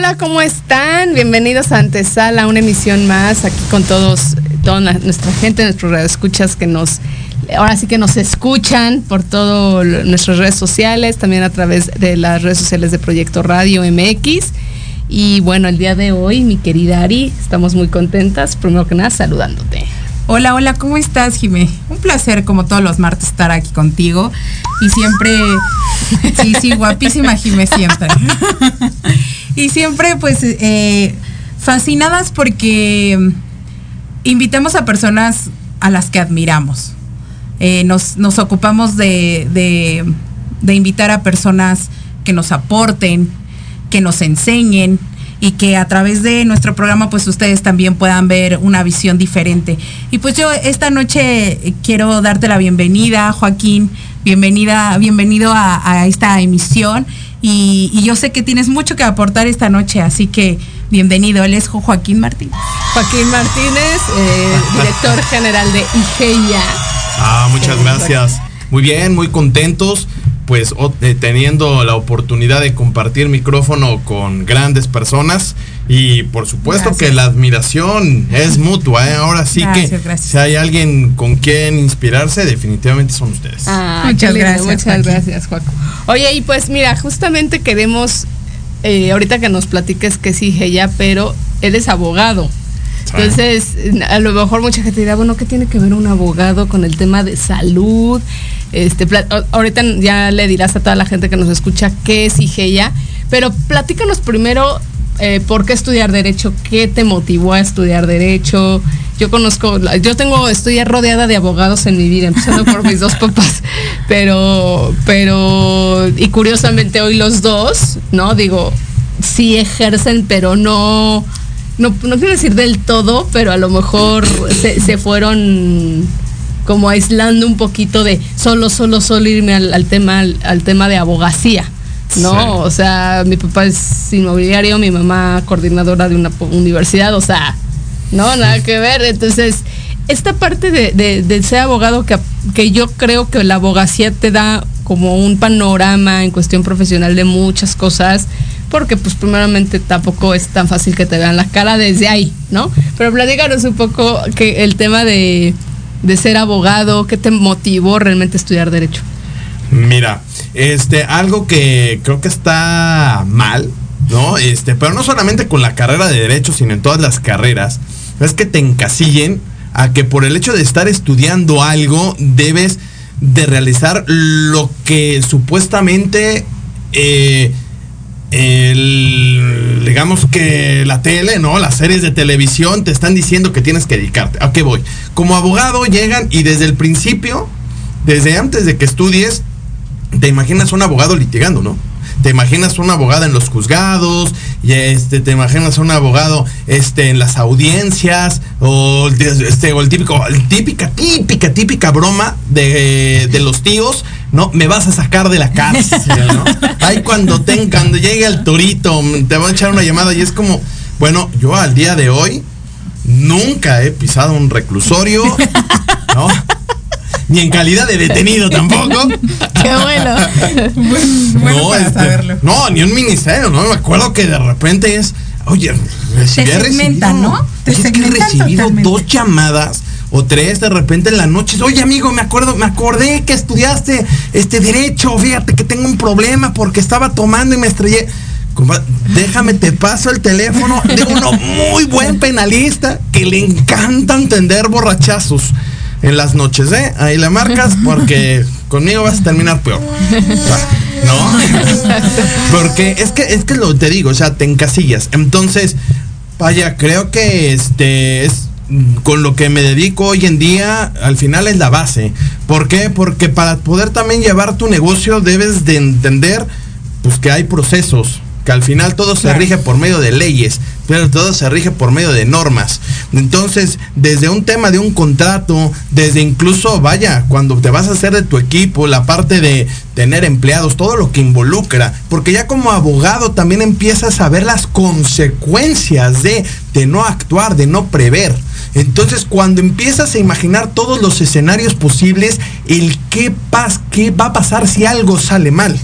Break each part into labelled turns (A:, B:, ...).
A: Hola, ¿cómo están? Bienvenidos a Antesala, una emisión más aquí con todos, toda nuestra gente, nuestros escuchas que nos, ahora sí que nos escuchan por todas nuestras redes sociales, también a través de las redes sociales de Proyecto Radio MX. Y bueno, el día de hoy, mi querida Ari, estamos muy contentas. Primero que nada, saludándote.
B: Hola, hola, ¿cómo estás, Jimé? Un placer, como todos los martes, estar aquí contigo. Y siempre, sí, sí, guapísima, Jimé, siempre. y siempre, pues, eh, fascinadas porque invitamos a personas a las que admiramos. Eh, nos, nos, ocupamos de, de, de invitar a personas que nos aporten, que nos enseñen, y que a través de nuestro programa pues ustedes también puedan ver una visión diferente. Y pues yo esta noche quiero darte la bienvenida, Joaquín, bienvenida, bienvenido a, a esta emisión y, y, yo sé que tienes mucho que aportar esta noche, así que bienvenido, él es Joaquín Martínez.
A: Joaquín Martínez, eh, director general de IGEIA.
C: Ah, muchas gracias. Muy bien, muy contentos pues eh, teniendo la oportunidad de compartir micrófono con grandes personas y por supuesto gracias. que la admiración es mutua. ¿eh? Ahora sí gracias, que gracias. si hay alguien con quien inspirarse, definitivamente son ustedes.
A: Ah, muchas gracias. Muchas Joaquín. gracias, Juaco. Oye, y pues mira, justamente queremos, eh, ahorita que nos platiques que sí, ya, pero eres abogado. Entonces, a lo mejor mucha gente dirá, bueno, ¿qué tiene que ver un abogado con el tema de salud? Este, ahorita ya le dirás a toda la gente que nos escucha qué es IGEIA, pero platícanos primero eh, por qué estudiar Derecho, qué te motivó a estudiar Derecho. Yo conozco, yo tengo, estoy rodeada de abogados en mi vida, empezando por mis dos papás, pero, pero, y curiosamente hoy los dos, ¿no? Digo, sí ejercen, pero no no, no quiero decir del todo, pero a lo mejor se, se, fueron como aislando un poquito de solo, solo, solo irme al, al tema, al, al, tema de abogacía. ¿No? Sí. O sea, mi papá es inmobiliario, mi mamá coordinadora de una universidad, o sea, no, nada que ver. Entonces, esta parte de, de, de ser abogado que, que yo creo que la abogacía te da como un panorama en cuestión profesional de muchas cosas, porque pues primeramente tampoco es tan fácil que te vean la cara desde ahí, ¿no? Pero platícanos un poco que el tema de, de ser abogado, ¿qué te motivó realmente estudiar derecho?
C: Mira, este, algo que creo que está mal, ¿no? Este, pero no solamente con la carrera de derecho, sino en todas las carreras, es que te encasillen a que por el hecho de estar estudiando algo debes de realizar lo que supuestamente eh, el, digamos que la tele, ¿no? Las series de televisión te están diciendo que tienes que dedicarte. ¿A qué voy? Como abogado llegan y desde el principio, desde antes de que estudies, te imaginas un abogado litigando, ¿no? te imaginas un abogado en los juzgados, y este, te imaginas un abogado este, en las audiencias, o, este, o el típico, típica, típica, típica broma de, de, los tíos, ¿no? Me vas a sacar de la cárcel, ¿no? Ahí cuando, ten, cuando llegue el torito, te van a echar una llamada y es como, bueno, yo al día de hoy nunca he pisado un reclusorio, ¿no? ni en calidad de detenido tampoco.
A: Qué bueno.
B: bueno no, para
C: este,
B: saberlo.
C: no, ni un ministerio, ¿no? Me acuerdo que de repente es, oye,
B: recibí, Te segmentan, ¿no?
C: Te es que he recibido totalmente. dos llamadas o tres de repente en la noche. Oye, amigo, me acuerdo, me acordé que estudiaste este derecho. Fíjate que tengo un problema porque estaba tomando y me estrellé. Déjame, te paso el teléfono de uno muy buen penalista que le encanta entender borrachazos en las noches, ¿eh? Ahí le marcas porque conmigo vas a terminar peor. ¿No? porque es que es que lo te digo, o sea, te encasillas. Entonces, vaya, creo que este es con lo que me dedico hoy en día, al final es la base. ¿Por qué? Porque para poder también llevar tu negocio debes de entender pues que hay procesos, que al final todo se rige por medio de leyes, pero todo se rige por medio de normas. Entonces, desde un tema de un contrato, desde incluso, vaya, cuando te vas a hacer de tu equipo, la parte de tener empleados, todo lo que involucra, porque ya como abogado también empiezas a ver las consecuencias de, de no actuar, de no prever. Entonces, cuando empiezas a imaginar todos los escenarios posibles, el qué, pas, qué va a pasar si algo sale mal.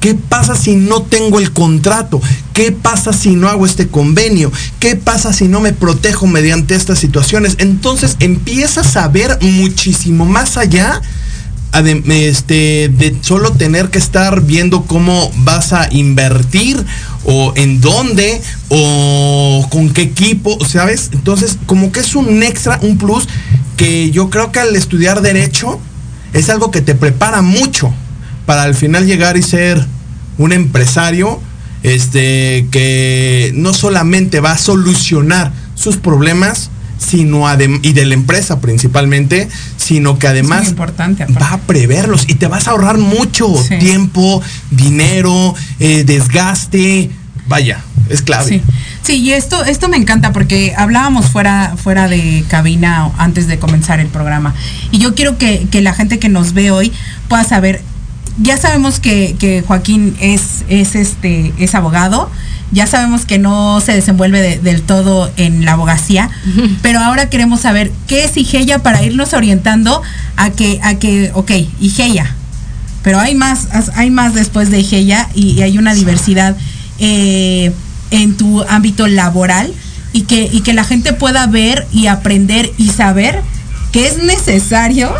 C: ¿Qué pasa si no tengo el contrato? ¿Qué pasa si no hago este convenio? ¿Qué pasa si no me protejo mediante estas situaciones? Entonces empiezas a ver muchísimo más allá este, de solo tener que estar viendo cómo vas a invertir o en dónde o con qué equipo, ¿sabes? Entonces, como que es un extra, un plus que yo creo que al estudiar derecho es algo que te prepara mucho para al final llegar y ser un empresario este que no solamente va a solucionar sus problemas, sino y de la empresa principalmente, sino que además va a preverlos y te vas a ahorrar mucho tiempo, dinero, eh, desgaste, vaya, es clave.
B: Sí. y esto, esto me encanta porque hablábamos fuera, fuera de cabina antes de comenzar el programa. Y yo quiero que, que la gente que nos ve hoy pueda saber, ya sabemos que, que Joaquín es, es, este, es abogado, ya sabemos que no se desenvuelve del todo en la abogacía, pero ahora queremos saber qué es IGEA para irnos orientando a que, a que, ok, IGEA, pero hay más, hay más después de IGEA y, hay una diversidad eh, en tu ámbito laboral y que, y que la gente pueda ver y aprender y saber que es necesario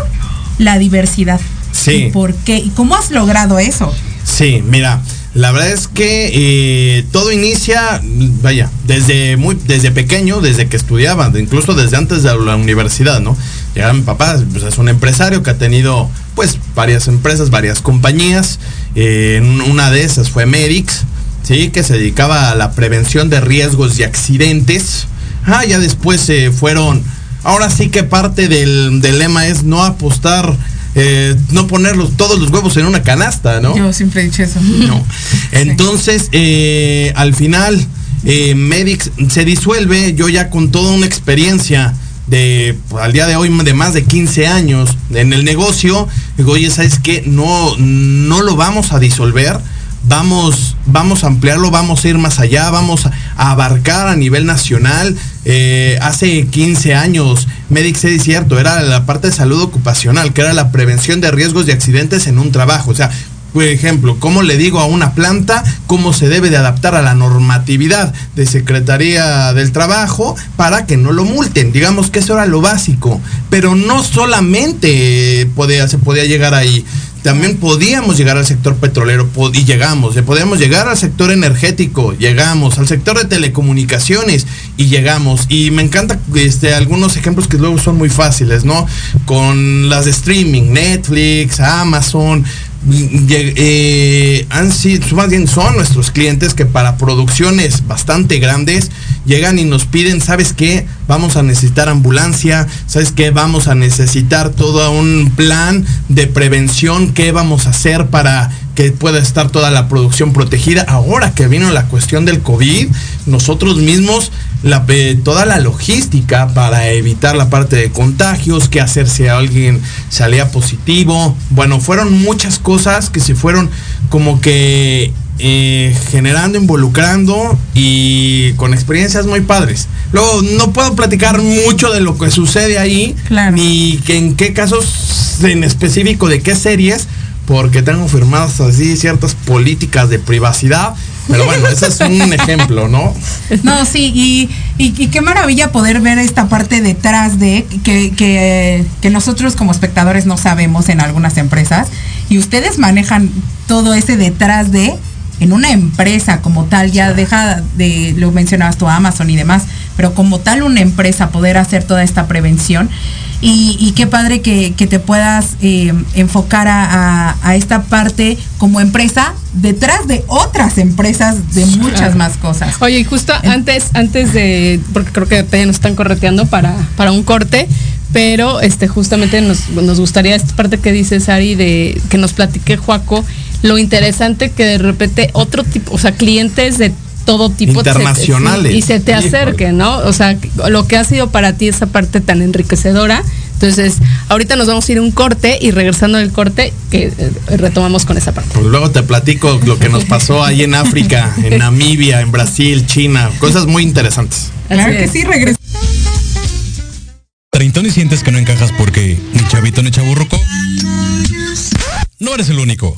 B: la diversidad.
C: Sí.
B: ¿Por qué? ¿Y cómo has logrado eso?
C: Sí, mira, la verdad es que eh, todo inicia, vaya, desde muy, desde pequeño, desde que estudiaba, incluso desde antes de la universidad, ¿no? Ya mi papá pues, es un empresario que ha tenido, pues, varias empresas, varias compañías. Eh, una de esas fue Medix, sí, que se dedicaba a la prevención de riesgos y accidentes. Ah, ya después se fueron. Ahora sí que parte del, del lema es no apostar eh, no poner todos los huevos en una canasta, ¿no?
B: Yo siempre he dicho eso.
C: No. Entonces, eh, al final, eh, Medix se disuelve, yo ya con toda una experiencia de pues, al día de hoy de más de 15 años en el negocio, digo, oye, ¿sabes qué? No, no lo vamos a disolver vamos, vamos a ampliarlo, vamos a ir más allá, vamos a, abarcar a nivel nacional. Eh, hace 15 años, Medix es cierto, era la parte de salud ocupacional, que era la prevención de riesgos de accidentes en un trabajo. O sea, por ejemplo, ¿cómo le digo a una planta cómo se debe de adaptar a la normatividad de Secretaría del Trabajo para que no lo multen? Digamos que eso era lo básico, pero no solamente podía, se podía llegar ahí, también podíamos llegar al sector petrolero y llegamos, podíamos llegar al sector energético, llegamos, al sector de telecomunicaciones y llegamos. Y me encanta este, algunos ejemplos que luego son muy fáciles, ¿no? Con las de streaming, Netflix, Amazon, eh, han sido, más bien son nuestros clientes que para producciones bastante grandes llegan y nos piden, ¿sabes qué? Vamos a necesitar ambulancia, ¿sabes qué? Vamos a necesitar todo un plan de prevención, ¿qué vamos a hacer para que pueda estar toda la producción protegida? Ahora que vino la cuestión del COVID, nosotros mismos la, toda la logística para evitar la parte de contagios, qué hacer si alguien salía positivo. Bueno, fueron muchas cosas que se fueron como que eh, generando, involucrando y con experiencias muy padres. Luego, no puedo platicar mucho de lo que sucede ahí, ni que en qué casos en específico de qué series, porque tengo firmadas así ciertas políticas de privacidad pero bueno, ese es un ejemplo, ¿no?
B: No, sí, y, qué maravilla poder ver esta parte detrás de que, que, nosotros como espectadores no sabemos en algunas empresas y ustedes manejan todo ese detrás de en una empresa como tal, ya deja de, lo mencionabas tú, Amazon y demás, pero como tal una empresa poder hacer toda esta prevención. Y, qué padre que, te puedas eh, enfocar a, esta parte como empresa detrás de otras empresas de muchas más cosas.
A: Oye, y justo antes, antes de, porque creo que nos están correteando para, para un corte, pero este justamente nos, nos gustaría esta parte que dice Sari de que nos platique Juaco lo interesante que de repente otro tipo, o sea, clientes de todo tipo
C: internacionales
A: y se te acerque, ¿no? O sea, lo que ha sido para ti esa parte tan enriquecedora. Entonces, ahorita nos vamos a ir a un corte y regresando del corte, que eh, retomamos con esa parte.
C: Pues luego te platico lo que nos pasó ahí en África, en Namibia, en Brasil, China, cosas muy interesantes.
B: Claro que sí, regresa.
D: Treintón y sientes que no encajas porque ni chavito ni chaburroco. No eres el único.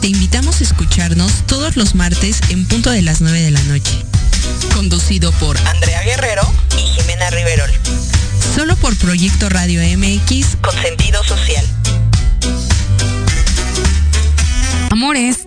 E: Te invitamos a escucharnos todos los martes en punto de las 9 de la noche. Conducido por Andrea Guerrero y Jimena Riverol. Solo por Proyecto Radio MX con sentido social.
F: Amores,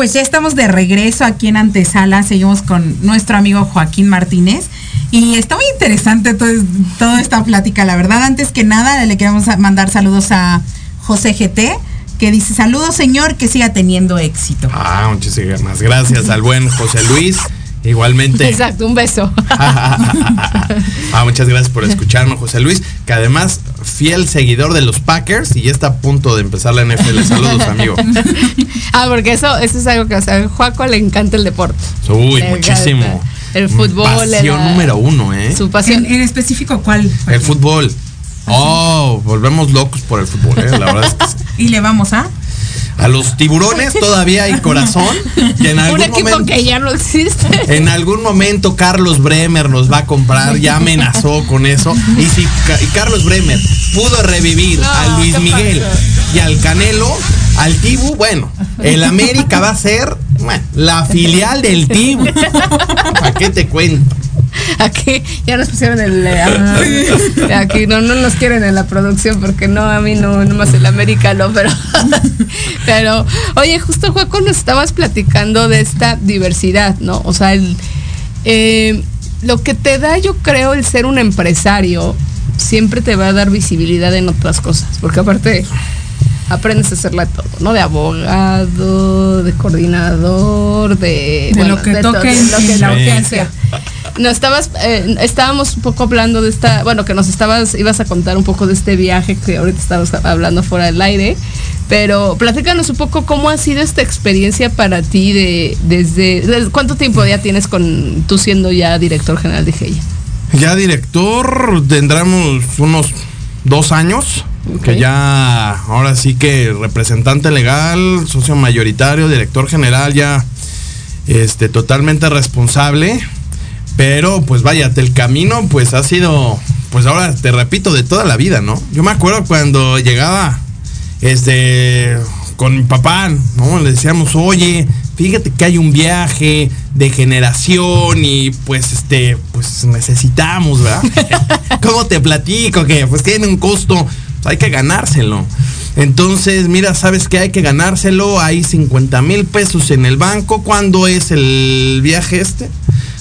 B: Pues ya estamos de regreso aquí en Antesala. Seguimos con nuestro amigo Joaquín Martínez. Y está muy interesante todo- toda esta plática, la verdad. Antes que nada, le queremos mandar saludos a José GT, que dice, saludos señor, que siga teniendo éxito.
C: Ah, muchísimas gracias al buen José Luis. Igualmente.
A: Exacto, un beso.
C: ah, muchas gracias por escucharnos, José Luis, que además fiel seguidor de los Packers y ya está a punto de empezar la NFL. Saludos, amigo.
A: ah, porque eso, eso es algo que o sea, a Juaco le encanta el deporte.
C: Uy,
A: Le
C: muchísimo.
A: encanta. El fútbol.
C: Pasión
A: la-
C: número uno, ¿eh?
A: Su pasión.
B: En, en específico, ¿cuál?
C: El fútbol. Oh, volvemos locos por el fútbol, ¿eh? La verdad es que sí.
B: Y le vamos a...
C: a los tiburones todavía hay corazón y en
A: Un
C: algún
A: equipo
C: momento
A: que ya no existe.
C: en algún momento Carlos Bremer nos va a comprar, ya amenazó con eso. Y si y Carlos Bremer pudo revivir
A: No,
C: a Luis
A: ¿qué
C: Miguel y al Canelo, al Tibu, bueno, el América va a ser bueno, la filial del Tibu. ¿Para qué te cuento?
A: Aquí ya nos pusieron el. eh, ah, aquí no, no nos quieren en la producción porque no, a mí no, no más el americano, pero. Pero, oye, justo Juaco nos estabas platicando de esta diversidad, ¿no? O sea, el, eh, lo que te da, yo creo, el ser un empresario siempre te va a dar visibilidad en otras cosas, porque aparte aprendes a hacerla todo, ¿no? De abogado, de coordinador, de,
B: De lo que toque
A: de lo que,
B: la
A: sea. No, estabas, eh, estábamos un poco hablando de esta, bueno, que nos estabas, ibas a contar un poco de este viaje que ahorita estabas hablando fuera del aire, pero platícanos un poco cómo ha sido esta experiencia para ti de, desde, ¿cuánto tiempo ya tienes con, tú siendo ya director general de GEIA?
C: Ya director, tendremos unos dos años. Que ya, ahora sí que representante legal, socio mayoritario, director general, ya este, totalmente responsable. Pero pues váyate, el camino pues ha sido pues ahora te repito, de toda la vida, ¿no? Yo me acuerdo cuando llegaba, este, con mi papá, ¿no? Le decíamos, oye, fíjate que hay un viaje de generación y pues este, pues necesitamos, ¿verdad? ¿Cómo te platico? Que pues tiene un costo, pues, hay que ganárselo. Entonces, mira, ¿sabes que hay que ganárselo? Hay 50 mil pesos en el banco. ¿Cuándo es el viaje este?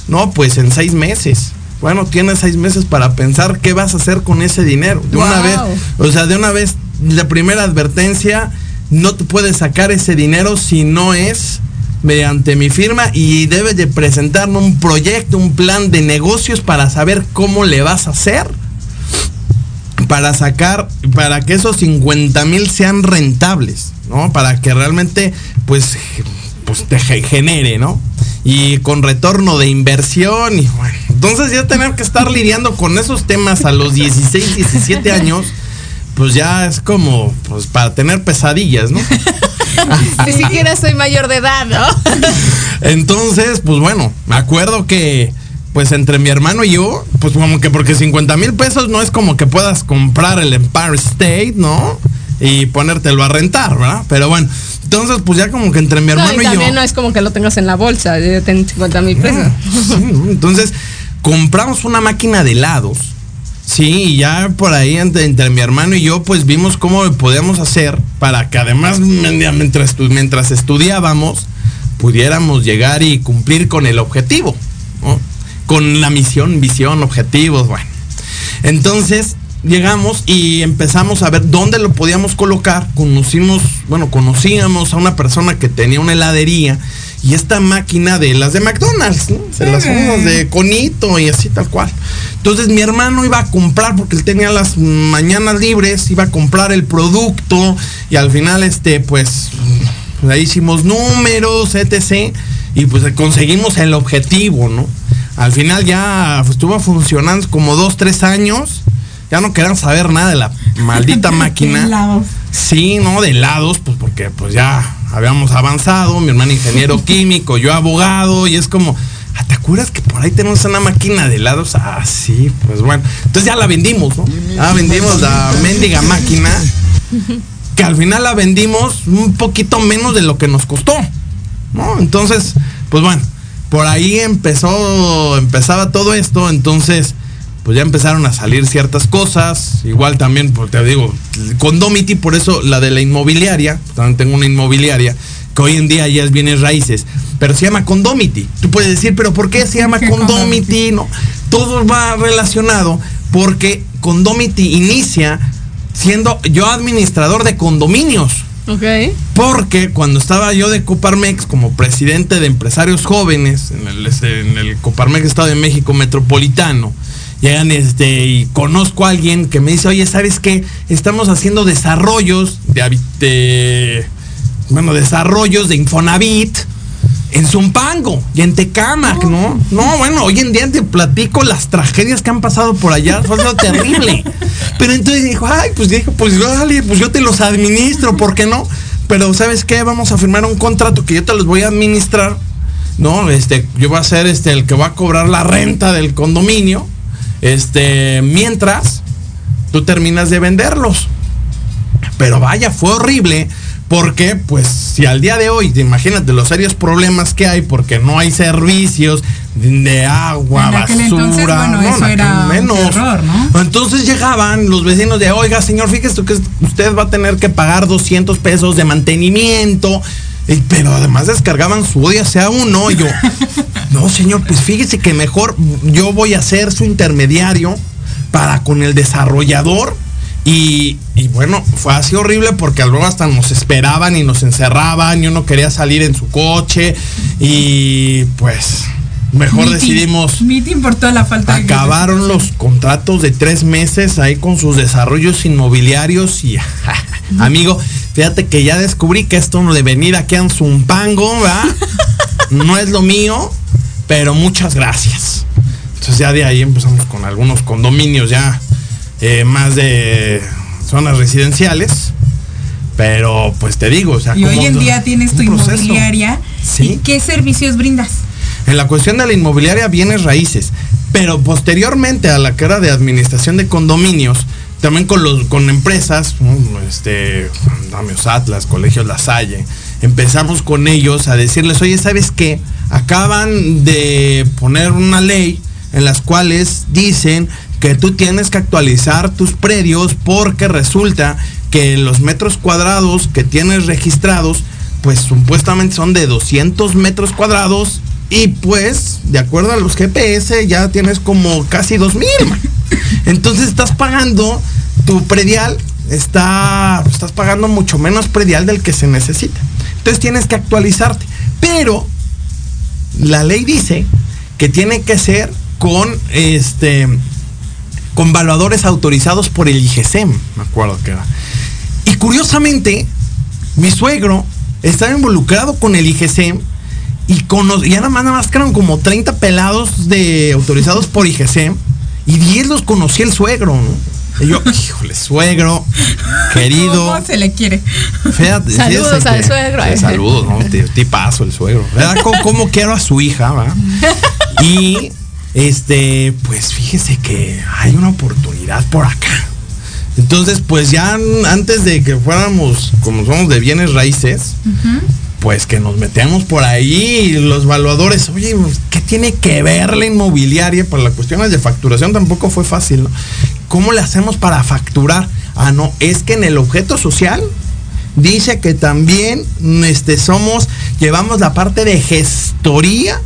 C: No, pues en seis meses. Bueno, tienes seis meses para pensar qué vas a hacer con ese dinero. De una vez, o sea, de una vez, la primera advertencia, no te puedes sacar ese dinero si no es mediante mi firma y debes de presentarme un proyecto, un plan de negocios para saber cómo le vas a hacer para sacar, para que esos 50 mil sean rentables, ¿no? Para que realmente, pues, pues te genere, ¿no? Y con retorno de inversión y bueno. Entonces ya tener que estar lidiando con esos temas a los 16, 17 años, pues ya es como, pues para tener pesadillas, ¿no?
A: Ni siquiera soy mayor de edad, ¿no?
C: Entonces, pues bueno, me acuerdo que pues entre mi hermano y yo, pues como que porque 50 mil pesos no es como que puedas comprar el Empire State, ¿no? Y ponértelo a rentar, ¿verdad? Pero bueno, entonces pues ya como que entre mi hermano y,
A: y,
C: yo...
A: no es como que lo tengas en la bolsa, yo tengo 50 mil pesos.
C: Entonces compramos una máquina de helados. Sí, y ya por ahí entre, entre, mi hermano y yo, pues vimos cómo podíamos hacer para que además mientras, mientras estudiábamos, pudiéramos llegar y cumplir con el objetivo. ¿no? con la misión, visión, objetivos, bueno. Entonces llegamos y empezamos a ver dónde lo podíamos colocar. Conocimos, bueno, conocíamos a una persona que tenía una heladería y esta máquina de las de McDonald's, ¿no? De las de conito y así tal cual. Entonces mi hermano iba a comprar porque él tenía las mañanas libres, iba a comprar el producto y al final este pues ahí hicimos números, etc. Y pues conseguimos el objetivo, ¿no? Al final ya estuvo funcionando como dos, tres años. Ya no querían saber nada de la maldita máquina.
B: helados.
C: Sí, no, de helados, pues porque pues ya habíamos avanzado, mi hermano ingeniero químico, yo abogado, y es como, ah, ¿te acuerdas que por ahí tenemos una máquina de helados? Ah, sí, pues bueno. Entonces ya la vendimos, ¿no? Ya vendimos la mendiga máquina, que al final la vendimos un poquito menos de lo que nos costó, ¿no? Entonces, pues bueno por ahí empezó, empezaba todo esto, entonces pues ya empezaron a salir ciertas cosas, igual también, pues te digo, Condomity, por eso la de la inmobiliaria, también tengo una inmobiliaria, que hoy en día ya es bienes raíces, pero se llama Condomity. Tú puedes decir, pero ¿por qué se llama Condomity? No, todo va relacionado porque Condomity inicia siendo yo administrador de condominios.
A: Ok.
C: Porque cuando estaba yo de Coparmex como presidente de empresarios jóvenes en el, en el Coparmex Estado de México Metropolitano, llegan este y conozco a alguien que me dice, oye, ¿sabes qué? Estamos haciendo desarrollos de, de bueno, desarrollos de Infonavit en Zumpango y en Tecamac, ¿no? No, bueno, hoy en día te platico las tragedias que han pasado por allá, fue algo terrible. Pero entonces dijo, ay, pues dijo, pues dale, pues yo te los administro, ¿por qué no? Pero ¿sabes qué? Vamos a firmar un contrato que yo te los voy a administrar, ¿no? Este, yo voy a ser este el que va a cobrar la renta del condominio, este, mientras tú terminas de venderlos. Pero vaya, fue horrible porque, pues, si al día de hoy, imagínate los serios problemas que hay porque no hay servicios de agua, basura,
B: entonces, bueno,
C: no,
B: eso era
C: menos.
B: un ¿no?
C: Entonces llegaban los vecinos de, oiga, señor, fíjese que usted va a tener que pagar 200 pesos de mantenimiento. Y, pero además descargaban su odio hacia uno. Y yo, no, señor, pues fíjese que mejor yo voy a ser su intermediario para con el desarrollador y, y, bueno, fue así horrible porque luego hasta nos esperaban y nos encerraban y uno quería salir en su coche y pues mejor
B: Meeting.
C: decidimos
B: Meeting por toda la falta de
C: acabaron los contratos de tres meses ahí con sus desarrollos inmobiliarios y amigo, fíjate que ya descubrí que esto de venir aquí a Zumpango, ¿verdad? no es lo mío, pero muchas gracias. Entonces ya de ahí empezamos con algunos condominios ya eh, más de zonas residenciales. Pero pues te digo, o sea,
B: Y hoy en
C: un-
B: día tienes tu
C: proceso.
B: inmobiliaria.
C: Sí.
B: ¿Y qué servicios brindas?
C: En la cuestión de la inmobiliaria, bienes raíces. Pero posteriormente a la carrera de administración de condominios, también con los con empresas, este, Damios Atlas, Colegios La Salle, empezamos con ellos a decirles, oye, ¿sabes qué? Acaban de poner una ley en las cuales dicen que tú tienes que actualizar tus predios porque resulta que los metros cuadrados que tienes registrados, pues supuestamente son de 200 metros cuadrados y pues, de acuerdo a los GPS, ya tienes como casi 2000. Entonces estás pagando tu predial, está, estás pagando mucho menos predial del que se necesita. Entonces tienes que actualizarte. Pero la ley dice que tiene que ser con este con valuadores autorizados por el IGSEM, me acuerdo que era. Y curiosamente, mi suegro estaba involucrado con el IGSEM y con los, ya nada más, nada más eran como 30 pelados de autorizados por IGC y 10 los conocía el suegro, ¿no? Y yo, híjole, suegro, querido.
B: ¿Cómo se le quiere?
A: saludos al suegro.
C: saludos, ¿no? Tipazo el suegro. ¿Verdad? ¿Cómo, quiero a su hija, va? Y este, pues fíjese que hay una oportunidad por acá. Entonces, pues ya antes de que fuéramos, como somos de bienes raíces, pues que nos metemos por ahí los valuadores, oye, ¿qué tiene que ver la inmobiliaria? Para las cuestiones de facturación tampoco fue fácil, ¿no? ¿Cómo le hacemos para facturar? Ah, no, es que en el objeto social dice que también este, somos, llevamos la parte de gestoría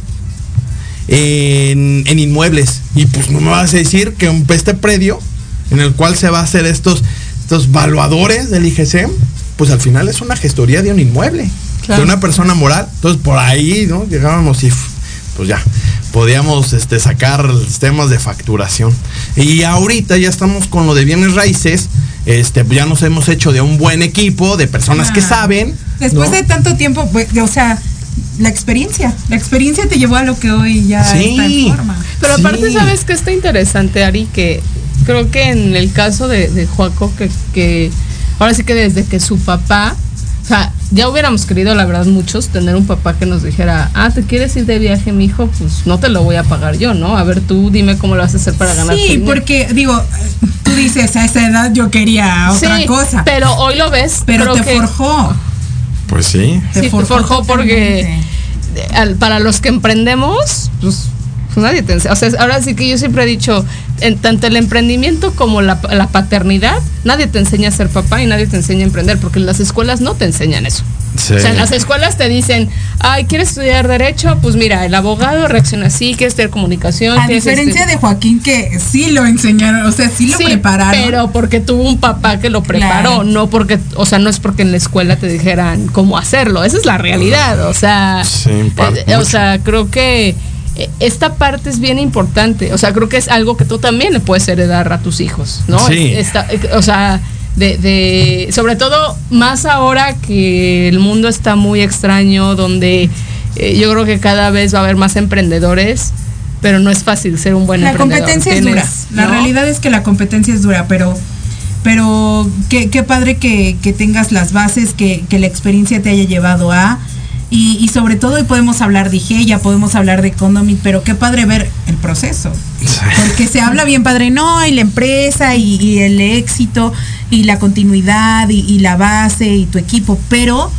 C: en, inmuebles. Y pues no me vas a decir que un, este predio en el cual se va a hacer estos, estos valuadores del IGC, pues al final es una gestoría de un inmueble de una persona moral. Entonces por ahí, ¿no? Llegábamos y pues ya, podíamos este, sacar temas de facturación. Y ahorita ya estamos con lo de bienes raíces. Este, ya nos hemos hecho de un buen equipo, de personas que saben.
B: Después de tanto tiempo, pues, o sea, la experiencia. La experiencia te llevó a lo que hoy ya está en forma.
A: Pero aparte, ¿sabes que está interesante, Ari? Que creo que en el caso de, de Joaco, que, que ahora sí que desde que su papá o sea, ya hubiéramos querido, la verdad, muchos, tener un papá que nos dijera, ah, ¿te quieres ir de viaje, mi hijo? Pues no te lo voy a pagar yo, ¿no? A ver, tú dime cómo lo vas a hacer para ganar.
B: Sí, porque, digo, tú dices, a esa edad yo quería otra cosa.
A: Pero hoy lo ves.
B: Pero te forjó.
C: Pues sí.
A: Te forjó, te forjó porque para los que emprendemos, pues pues nadie te enseña. O sea, ahora sí que yo siempre he dicho, en tanto el emprendimiento como la, paternidad, nadie te enseña a ser papá y nadie te enseña a emprender, porque las escuelas no te enseñan eso. O sea, en las escuelas te dicen, ay, ¿quieres estudiar derecho? Pues mira, el abogado reacciona así, quieres estudiar comunicación.
B: A diferencia de Joaquín que sí lo enseñaron, o sea, sí lo prepararon.
A: Pero porque tuvo un papá que lo preparó, no porque, o sea, no es porque en la escuela te dijeran cómo hacerlo. Esa es la realidad. O sea, eh, o sea, creo que esta parte es bien importante. O sea, creo que es algo que tú también le puedes heredar a tus hijos, ¿no? Eh, o sea, de, sobre todo más ahora que el mundo está muy extraño, donde eh, yo creo que cada vez va a haber más emprendedores, pero no es fácil ser un buen
B: la
A: emprendedor.
B: La competencia es dura. La realidad es que la competencia es dura, pero pero qué, qué padre que, que, tengas las bases, que, que la experiencia te haya llevado a y, sobre todo hoy podemos hablar de ya podemos hablar de Condomit, pero qué padre ver el proceso. Porque se habla bien padre, no, y la empresa y, el éxito y la continuidad y, la base y tu equipo, pero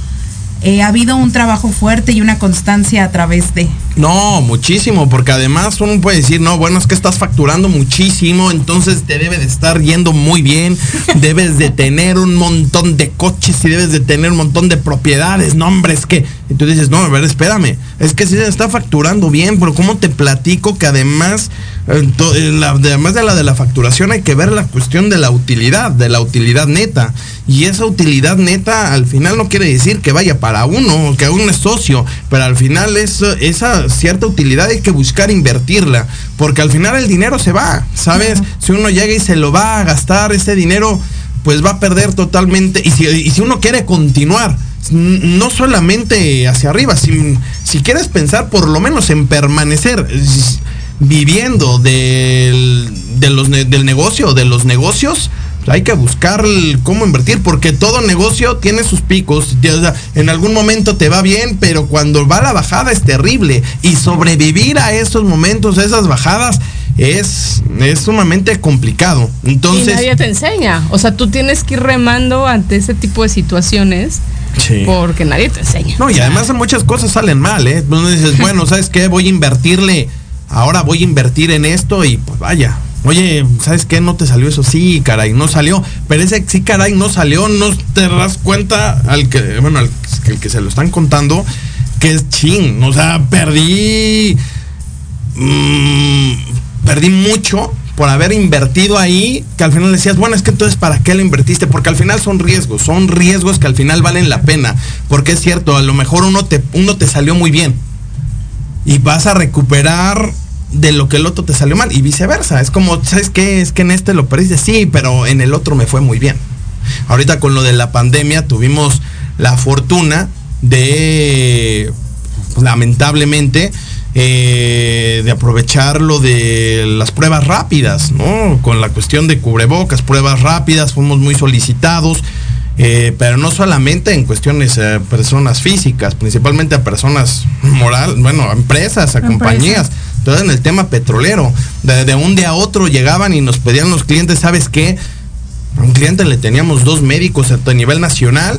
B: eh, ha habido un trabajo fuerte y una constancia a través de.
C: No, muchísimo, porque además uno puede decir, no, bueno, es que estás facturando muchísimo, entonces te debe de estar yendo muy bien, debes de tener un montón de coches y debes de tener un montón de propiedades, nombres que... Y tú dices, no, a ver, espérame, es que sí se está facturando bien, pero ¿cómo te platico que además, eh, eh, además de la de la facturación hay que ver la cuestión de la utilidad, de la utilidad neta? Y esa utilidad neta al final no quiere decir que vaya para uno, que uno es socio, pero al final es, esa cierta utilidad hay que buscar invertirla, porque al final el dinero se va, ¿sabes? Si uno llega y se lo va a gastar, ese dinero pues va a perder totalmente. Y si, uno quiere continuar, no solamente hacia arriba, si, si quieres pensar por lo menos en permanecer viviendo del, de los, del negocio, de los negocios, hay que buscar cómo invertir, porque todo negocio tiene sus picos. en algún momento te va bien, pero cuando va la bajada es terrible. Y sobrevivir a esos momentos, a esas bajadas, es, es sumamente complicado. Entonces,
A: y nadie te enseña. O sea, tú tienes que ir remando ante ese tipo de situaciones. Porque nadie te enseña.
C: No, y además muchas cosas salen mal, ¿eh? Entonces dices, bueno, ¿sabes qué? Voy a invertirle, ahora voy a invertir en esto y pues vaya, Oye, ¿sabes qué? No te salió eso. Sí, caray, no salió. Pero ese sí, caray, no salió. No te das cuenta al que, bueno, al que se lo están contando, que es ching. O sea, perdí. Mmm, perdí mucho por haber invertido ahí, que al final decías, bueno, es que entonces, ¿para qué lo invertiste? Porque al final son riesgos, son riesgos que al final valen la pena. Porque es cierto, a lo mejor uno te, uno te salió muy bien. Y vas a recuperar de lo que el otro te salió mal y viceversa. Es como, ¿sabes qué? Es que en este lo perdiste, sí, pero en el otro me fue muy bien. Ahorita con lo de la pandemia tuvimos la fortuna de, lamentablemente, eh, de aprovechar lo de las pruebas rápidas, ¿no? Con la cuestión de cubrebocas, pruebas rápidas, fuimos muy solicitados. Eh, pero no solamente en cuestiones personas físicas, principalmente a personas moral, bueno, a empresas, a compañías. Entonces en el tema petrolero, de, un día a otro llegaban y nos pedían los clientes, ¿sabes qué? A un cliente le teníamos dos médicos a nivel nacional,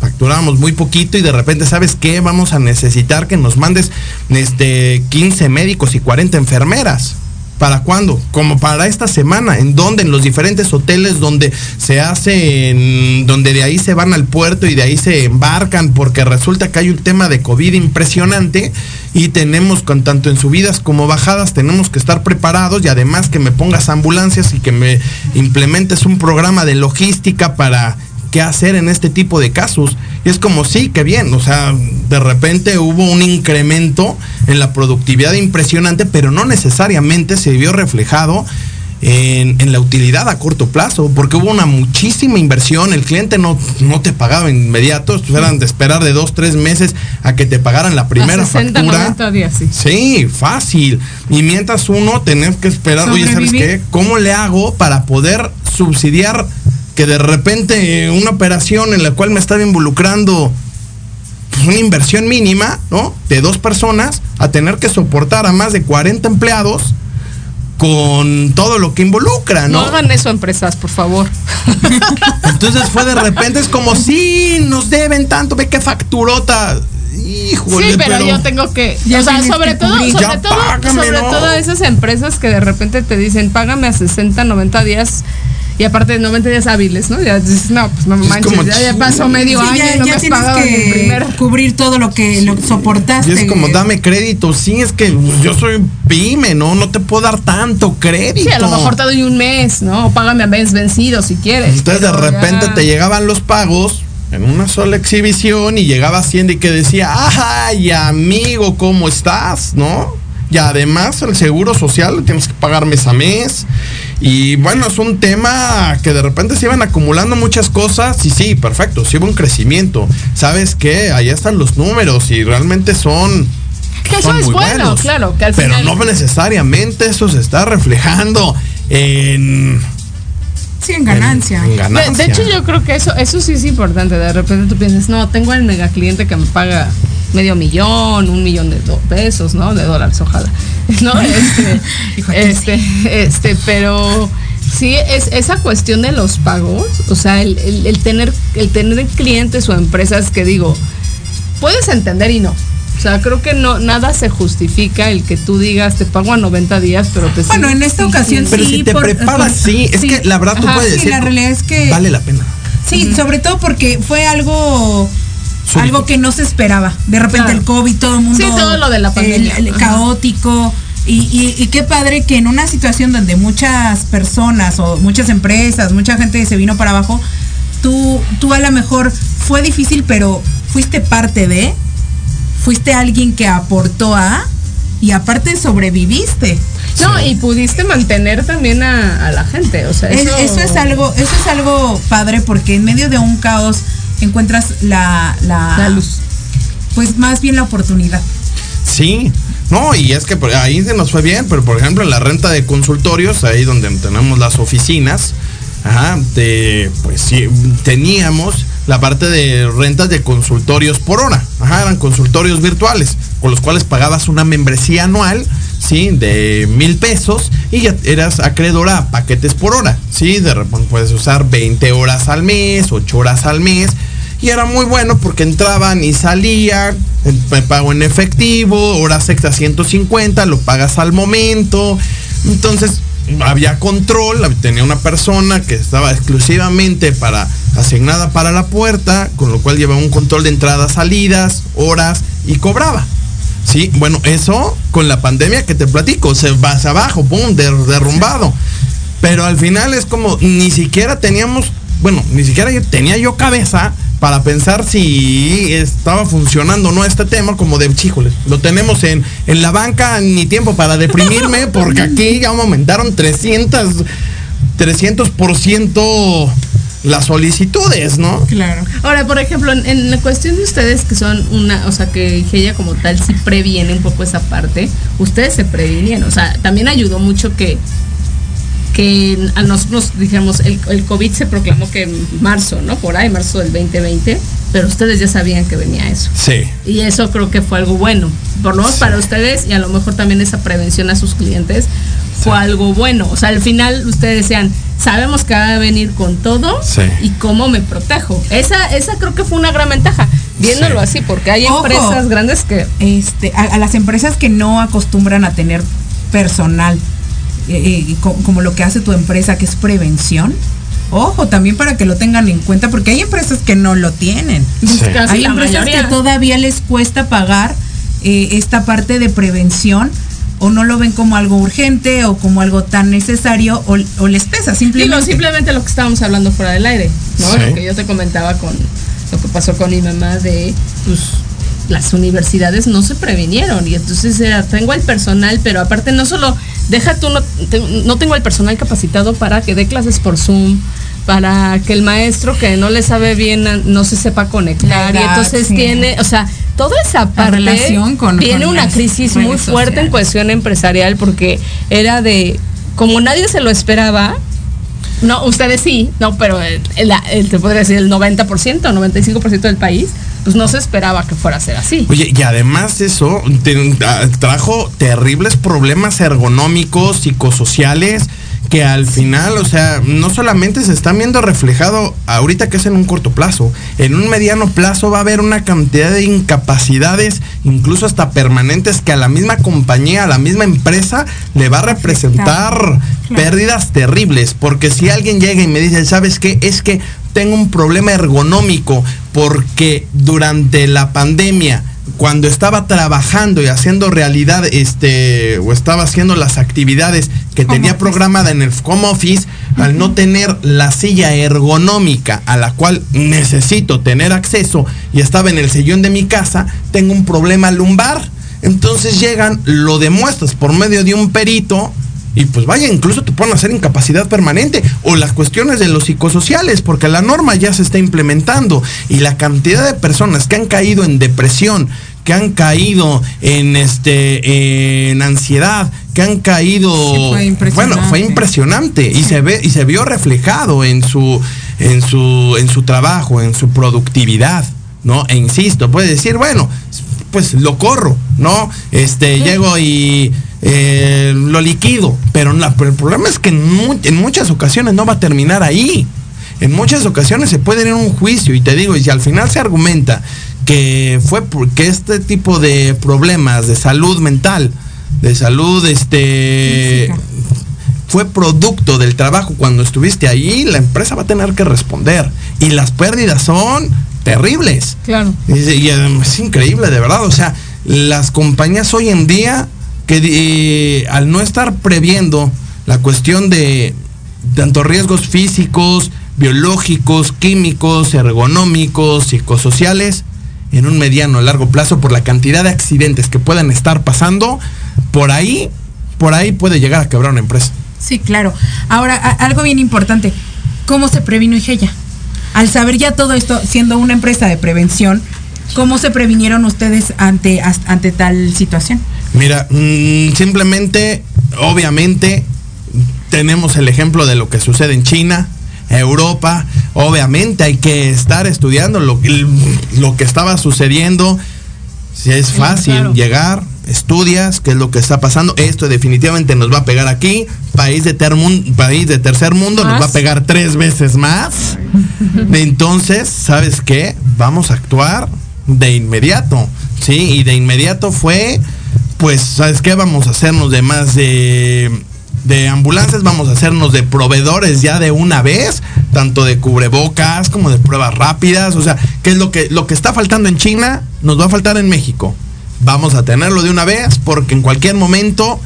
C: facturábamos muy poquito y de repente, ¿sabes qué? Vamos a necesitar que nos mandes este, 15 médicos y 40 enfermeras. ¿Para cuándo? Como para esta semana. ¿En dónde? En los diferentes hoteles donde se hacen, donde de ahí se van al puerto y de ahí se embarcan, porque resulta que hay un tema de COVID impresionante y tenemos, con tanto en subidas como bajadas, tenemos que estar preparados y además que me pongas ambulancias y que me implementes un programa de logística para qué hacer en este tipo de casos. Y es como, sí, qué bien, o sea, de repente hubo un incremento en la productividad impresionante, pero no necesariamente se vio reflejado en, la utilidad a corto plazo, porque hubo una muchísima inversión, el cliente no, no te pagaba inmediato, eran de esperar de dos, tres meses a que te pagaran la primera a 60, factura. 90
A: días, sí.
C: sí. fácil. Y mientras uno tenés que esperar, oye, ¿sabes qué? ¿Cómo le hago para poder subsidiar que de repente una operación en la cual me estaba involucrando pues, una inversión mínima, ¿no? De dos personas, a tener que soportar a más de 40 empleados con todo lo que involucra, ¿no?
A: No hagan eso empresas, por favor.
C: Entonces fue de repente, es como, sí, nos deben tanto, ve qué facturota. Híjole,
A: sí, pero, yo tengo que, o sea, sobre todo, sobre todo, sobre todo esas empresas que de repente te dicen, págame a 60, 90 días y aparte de 90 días hábiles, ¿no? Ya dices, no, pues no manches, ya, pasó medio año
B: ya,
A: y no
B: ya
A: me
B: tienes que cubrir todo lo que lo soportaste.
C: Y es como, dame crédito, sí, es que yo soy pyme, ¿no? No te puedo dar tanto crédito.
A: Sí, a lo mejor te doy un mes, ¿no? págame a mes vencido si quieres.
C: Entonces de repente te llegaban los pagos en una sola exhibición y llegaba Hacienda y que decía, ay, amigo, ¿cómo estás? ¿No? Y además el seguro social tienes que pagar mes a mes. Y bueno, es un tema que de repente se iban acumulando muchas cosas y sí, perfecto, sí hubo un crecimiento. ¿Sabes qué? Ahí están los números y realmente son...
A: Que eso es bueno, claro. Que al
C: pero no necesariamente eso se está reflejando en...
B: Sí, en ganancia.
A: De, hecho, yo creo que eso, eso sí es importante. De repente tú piensas, no, tengo el mega cliente que me paga medio millón, un millón de pesos, ¿no? De dólares, ojalá. ¿no? Este, este, este, pero sí, es esa cuestión de los pagos, o sea, el, tener, el tener clientes o empresas que digo, puedes entender y no. O sea, creo que no nada se justifica el que tú digas te pago a 90 días, pero te
B: Bueno, en esta ocasión sí.
C: Pero si te preparas, sí, es que la verdad tú puedes decir.
B: la realidad es que
C: vale la pena.
B: Sí, sobre todo porque fue algo algo que no se esperaba. De repente el COVID, todo el mundo.
A: Sí, todo lo de la pandemia.
B: caótico. Y, qué padre que en una situación donde muchas personas o muchas empresas, mucha gente se vino para abajo, tú, tú a lo mejor fue difícil, pero fuiste parte de, fuiste alguien que aportó a, y aparte sobreviviste.
A: No, y pudiste mantener también a, la gente, o sea,
B: eso... es algo, eso es algo padre porque en medio de un caos encuentras la,
A: la, luz.
B: Pues más bien la oportunidad.
C: Sí, no, y es que ahí se nos fue bien, pero por ejemplo en la renta de consultorios, ahí donde tenemos las oficinas, ajá, pues sí, teníamos la parte de rentas de consultorios por hora. Ajá, eran consultorios virtuales, con los cuales pagabas una membresía anual ¿sí? De mil pesos y ya eras acreedora a paquetes por hora, ¿sí? De repente puedes usar 20 horas al mes, 8 horas al mes. Y era muy bueno porque entraban y salían, me pago en efectivo, horas extra 150, lo pagas al momento. Entonces había control, tenía una persona que estaba exclusivamente para asignada para la puerta, con lo cual llevaba un control de entradas, salidas, horas y cobraba. Sí, bueno, eso con la pandemia que te platico, se va hacia abajo, pum, derrumbado. Pero al final es como, ni siquiera teníamos, bueno, ni siquiera yo, tenía yo cabeza para pensar si estaba funcionando o no este tema, como de, chíjoles, lo tenemos en, en la banca, ni tiempo para deprimirme, porque aquí ya aumentaron 300, 300% las solicitudes, ¿no?
A: Claro. Ahora, por ejemplo, en, la cuestión de ustedes que son una, o sea, que ella como tal sí previene un poco esa parte, ustedes se previnieron, o sea, también ayudó mucho que que a nosotros dijimos, el, el COVID se proclamó que en marzo, ¿no? Por ahí, marzo del 2020, pero ustedes ya sabían que venía eso.
C: Sí.
A: Y eso creo que fue algo bueno, por lo menos para ustedes y a lo mejor también esa prevención a sus clientes fue algo bueno. O sea, al final ustedes decían, sabemos que va a venir con todo y cómo me protejo. Esa, esa creo que fue una gran ventaja, viéndolo así, porque hay empresas grandes que...
B: Este, a, las empresas que no acostumbran a tener personal, eh, eh, como lo que hace tu empresa, que es prevención, Ojo, también para que lo tengan en cuenta, porque hay empresas que no lo tienen. Hay empresas que todavía les cuesta pagar eh, esta parte de prevención o no lo ven como algo urgente o como algo tan necesario o, les pesa simplemente.
A: simplemente lo que estábamos hablando fuera del aire, ¿no? Lo que yo te comentaba con lo que pasó con mi mamá de pues las universidades no se previnieron y entonces era, tengo el personal, pero aparte no solo, deja tú, no, no tengo el personal capacitado para que dé clases por Zoom, para que el maestro que no le sabe bien no se sepa conectar y entonces tiene, o sea, toda esa parte relación con, tiene una crisis muy fuerte en cuestión empresarial porque era de como nadie se lo esperaba. No, ustedes sí, no, pero te podría decir el 90%, 95% del país, pues no se esperaba que fuera a ser así.
C: Oye, y además de eso, ah, trajo terribles problemas ergonómicos, psicosociales, que al final, o sea, no solamente se están viendo reflejado ahorita que es en un corto plazo, en un mediano plazo va a haber una cantidad de incapacidades, incluso hasta permanentes, que a la misma compañía, a la misma empresa, le va a representar pérdidas terribles. Porque si alguien llega y me dice, ¿sabes qué? Es que tengo un problema ergonómico porque durante la pandemia cuando estaba trabajando y haciendo realidad, este, o estaba haciendo las actividades que tenía programada en el home office, al no tener la silla ergonómica a la cual necesito tener acceso y estaba en el sillón de mi casa, tengo un problema lumbar. Entonces llegan, lo demuestras por medio de un perito y pues vaya, incluso te pueden hacer incapacidad permanente o las cuestiones de los psicosociales, porque la norma ya se está implementando y la cantidad de personas que han caído en depresión, que han caído en este en ansiedad, que han caído bueno, fue impresionante y se ve y se vio reflejado en su en su en su trabajo, en su productividad, ¿no? E insisto, puede decir, bueno, pues lo corro, ¿no? Este, llego y eh, lo liquido. Pero, el problema es que en, muchas ocasiones no va a terminar ahí. En muchas ocasiones se puede ir a un juicio y te digo, y si al final se argumenta que fue porque este tipo de problemas de salud mental, de salud este fue producto del trabajo cuando estuviste ahí, la empresa va a tener que responder y las pérdidas son terribles.
A: Claro.
C: y es increíble, de verdad, o sea, las compañías hoy en día que eh, al no estar previendo la cuestión de tanto riesgos físicos, biológicos, químicos, ergonómicos, psicosociales, en un mediano a largo plazo por la cantidad de accidentes que puedan estar pasando, por ahí, por ahí puede llegar a quebrar una empresa.
B: Sí, claro. Ahora, algo bien importante, ¿cómo se previno Igeya? Al saber ya todo esto, siendo una empresa de prevención, ¿cómo se previnieron ustedes ante, ante tal situación?
C: Mira, mm, simplemente, obviamente, tenemos el ejemplo de lo que sucede en China, Europa. Obviamente hay que estar estudiando lo, lo que estaba sucediendo. Si es fácil llegar, estudias, qué es lo que está pasando. Esto definitivamente nos va a pegar aquí. País de, país de tercer mundo nos va a pegar tres veces más. Entonces, ¿sabes qué? Vamos a actuar de inmediato. Sí, y de inmediato fue, pues, ¿sabes qué? Vamos a hacernos de más de de ambulancias, vamos a hacernos de proveedores ya de una vez, tanto de cubrebocas como de pruebas rápidas, o sea, ¿qué es lo que, lo que está faltando en China? Nos va a faltar en México. Vamos a tenerlo de una vez porque en cualquier momento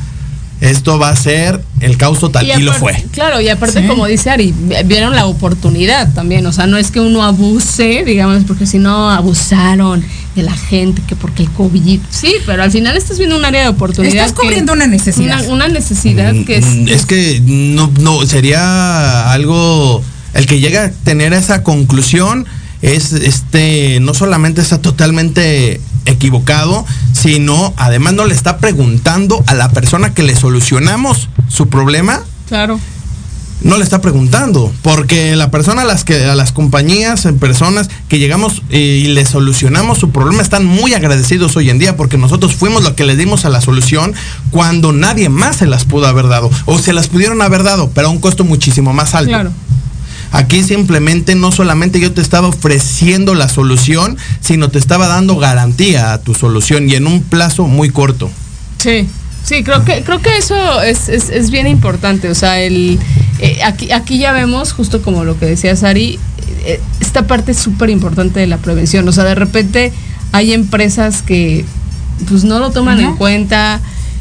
C: esto va a ser el caos total. Y, lo fue.
A: Claro, y aparte, como dice Ari, vieron la oportunidad también. O sea, no es que uno abuse, digamos, porque si no abusaron de la gente, que porque el COVID. Sí, pero al final estás viendo un área de oportunidad.
B: Estás cubriendo una necesidad.
A: Una, necesidad que es.
C: Mm, es que no, no, sería algo. El que llega a tener esa conclusión es este no solamente está totalmente equivocado, sino además no le está preguntando a la persona que le solucionamos su problema.
A: Claro.
C: No le está preguntando, porque la persona a las que a las compañías, en personas que llegamos y le solucionamos su problema están muy agradecidos hoy en día porque nosotros fuimos los que le dimos a la solución cuando nadie más se las pudo haber dado o se las pudieron haber dado, pero a un costo muchísimo más alto. Claro. Aquí simplemente no solamente yo te estaba ofreciendo la solución, sino te estaba dando garantía a tu solución y en un plazo muy corto.
A: Sí. Sí, creo que, creo que eso es, bien importante. O sea, el, eh, aquí, aquí ya vemos, justo como lo que decía Sari, eh, esta parte es súper importante de la prevención. O sea, de repente hay empresas que pues no lo toman en cuenta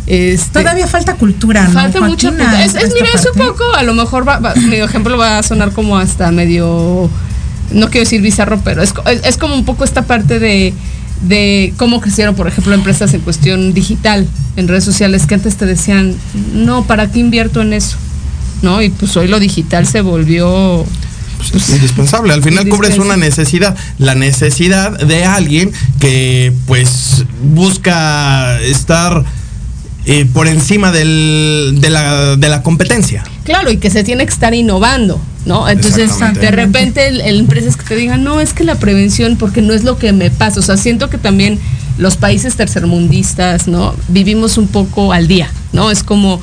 A: este,
B: Todavía falta cultura,
A: ¿no? Falta mucha cultura. Es, mira, es un poco, a lo mejor, va, mi ejemplo va a sonar como hasta medio, no quiero decir bizarro, pero es, es como un poco esta parte de, de cómo crecieron, por ejemplo, empresas en cuestión digital, en redes sociales, que antes te decían, no, ¿para qué invierto en eso? ¿No? Y pues hoy lo digital se volvió
C: pues, indispensable. Al final cubres una necesidad, la necesidad de alguien que pues busca estar eh, por encima del, de, la, de, la, competencia.
A: Claro, y que se tiene que estar innovando, ¿no? Entonces, de repente, el, el, empresas que te digan, no, es que la prevención, porque no es lo que me pasa. O sea, siento que también los países tercermundistas, ¿no? Vivimos un poco al día, ¿no? Es como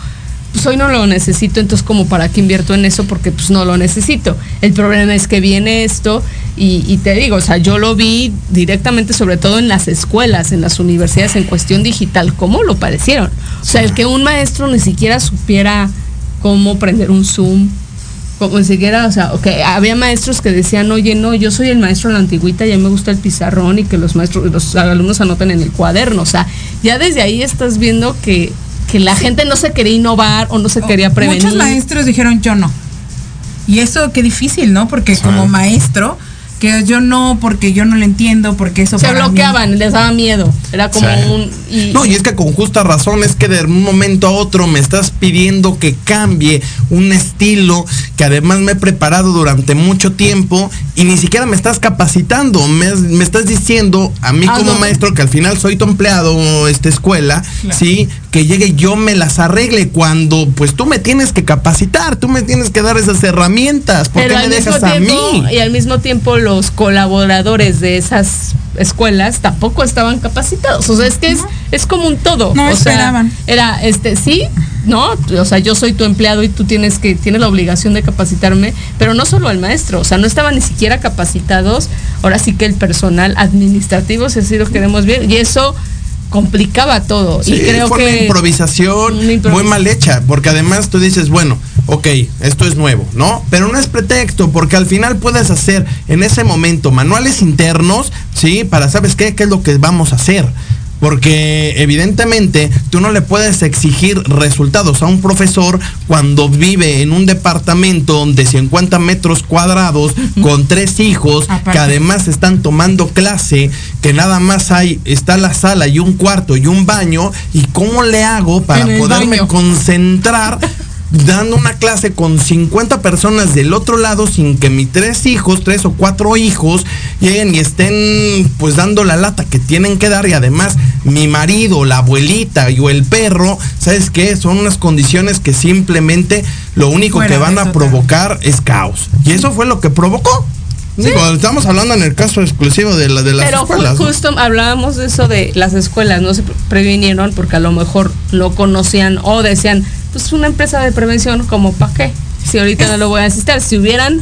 A: pues hoy no lo necesito, entonces como para qué invierto en eso porque pues no lo necesito. El problema es que viene esto y, te digo, o sea, yo lo vi directamente sobre todo en las escuelas, en las universidades en cuestión digital, cómo lo padecieron. O sea, el que un maestro ni siquiera supiera cómo prender un Zoom, como ni siquiera, o sea, okay, había maestros que decían, oye, no, yo soy el maestro de la antigüita, ya me gusta el pizarrón y que los maestros, los alumnos anoten en el cuaderno. O sea, ya desde ahí estás viendo que que la gente no se quería innovar o no se quería prevenir.
B: Muchos maestros dijeron yo no. Y eso qué difícil, ¿no? Porque como maestro que yo no, porque yo no lo entiendo, porque eso...
A: Se bloqueaban, les daba miedo. Era como un...
C: no, y es que con justa razón es que de un momento a otro me estás pidiendo que cambie un estilo que además me he preparado durante mucho tiempo y ni siquiera me estás capacitando. Me, estás diciendo a mí como maestro que al final soy tu empleado esta escuela, ¿sí? Que llegue y yo me las arregle cuando pues tú me tienes que capacitar, tú me tienes que dar esas herramientas. ¿Por qué me dejas a mí?
A: Y al mismo tiempo los colaboradores de esas escuelas tampoco estaban capacitados. O sea, es que es, es como un todo.
B: No
A: o
B: esperaban.
A: era, este, sí, ¿no? O sea, yo soy tu empleado y tú tienes que, tienes la obligación de capacitarme, pero no solo el maestro, o sea, no estaban ni siquiera capacitados. Ahora sí que el personal administrativo, si así lo queremos ver, y eso complicaba todo. y creo
C: fue
A: que.
C: Una improvisación, muy mal hecha, porque además tú dices, bueno, ok, esto es nuevo, ¿no? Pero no es pretexto, porque al final puedes hacer en ese momento manuales internos, ¿sí? Para, ¿sabes qué? ¿Qué es lo que vamos a hacer? Porque evidentemente tú no le puedes exigir resultados a un profesor cuando vive en un departamento de 50 metros cuadrados con tres hijos que además están tomando clase, que nada más hay, está la sala y un cuarto y un baño. ¿Y cómo le hago para poderme concentrar dando una clase con 50 personas del otro lado sin que mis tres hijos, tres o cuatro hijos, lleguen y estén pues dando la lata que tienen que dar y además mi marido, la abuelita y o el perro, ¿sabes qué? Son unas condiciones que simplemente lo único que van a provocar es caos. Y eso fue lo que provocó. Digo, estamos hablando en el caso exclusivo de, la, de las
A: Pero
C: escuelas. ¿no?
A: justo hablábamos de eso de las escuelas, no se previnieron porque a lo mejor lo conocían o decían, pues una empresa de prevención, como para qué? Si ahorita no lo voy a asistir, si hubieran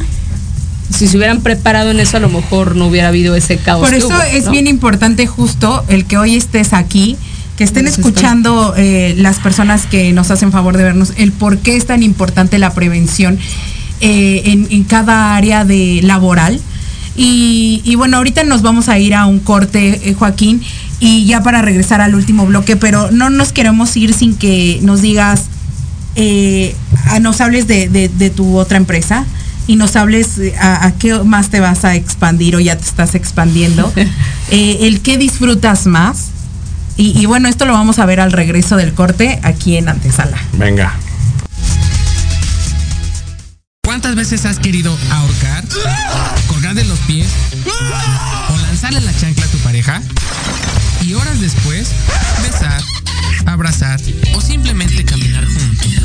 A: si se hubieran preparado en eso, a lo mejor no hubiera habido ese caos.
B: Por eso
A: hubo,
B: es
A: ¿no?
B: bien importante justo el que hoy estés aquí, que estén escuchando eh, las personas que nos hacen favor de vernos, el por qué es tan importante la prevención eh, en, en cada área de laboral. Y, y bueno, ahorita nos vamos a ir a un corte, eh, Joaquín, y ya para regresar al último bloque, pero no nos queremos ir sin que nos digas, eh, nos hables de, de- de tu otra empresa y nos hables eh, a, a qué más te vas a expandir o ya te estás expandiendo, eh, el qué disfrutas más. Y, y bueno, esto lo vamos a ver al regreso del corte aquí en Antesala.
C: Venga.
G: ¿Cuántas veces has querido ahorcar, colgar de los pies o lanzarle la chancla a tu pareja? Y horas después, besar, abrazar o simplemente caminar juntos.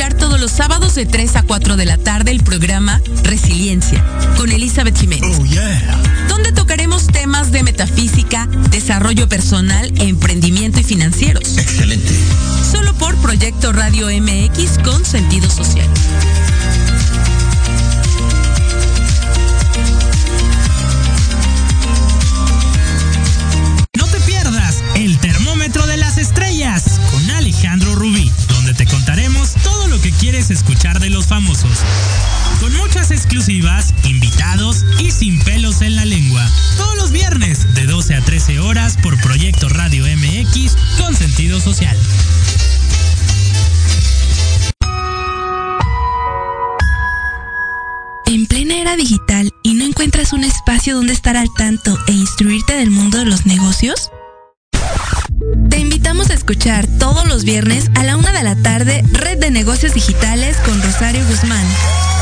E: Escuchar todos los sábados de 3 a 4 de la tarde el programa Resiliencia con Elizabeth Jiménez. Donde tocaremos temas de metafísica, desarrollo personal, emprendimiento y financieros.
H: Excelente.
E: Solo por Proyecto Radio MX con sentido social.
I: Exclusivas, invitados y sin pelos en la lengua. Todos los viernes de 12 a 13 horas por Proyecto Radio MX con sentido social.
J: En plena era digital y no encuentras un espacio donde estar al tanto e instruirte del mundo de los negocios? Te invitamos a escuchar todos los viernes a la una de la tarde Red de Negocios Digitales con Rosario Guzmán.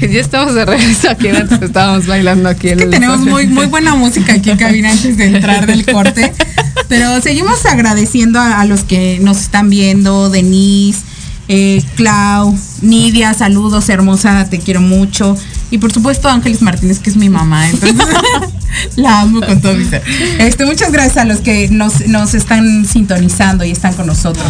A: Ya estamos de regreso aquí, antes estábamos bailando aquí. en
B: que tenemos muy, muy buena música aquí en cabina antes de entrar del corte. Pero seguimos agradeciendo a, a los que nos están viendo, Denise, eh, Clau, Nidia, saludos, hermosa, te quiero mucho. Y por supuesto Ángeles Martínez, que es mi mamá, entonces la amo con todo mi ser. Este, muchas gracias a los que nos, nos están sintonizando y están con nosotros.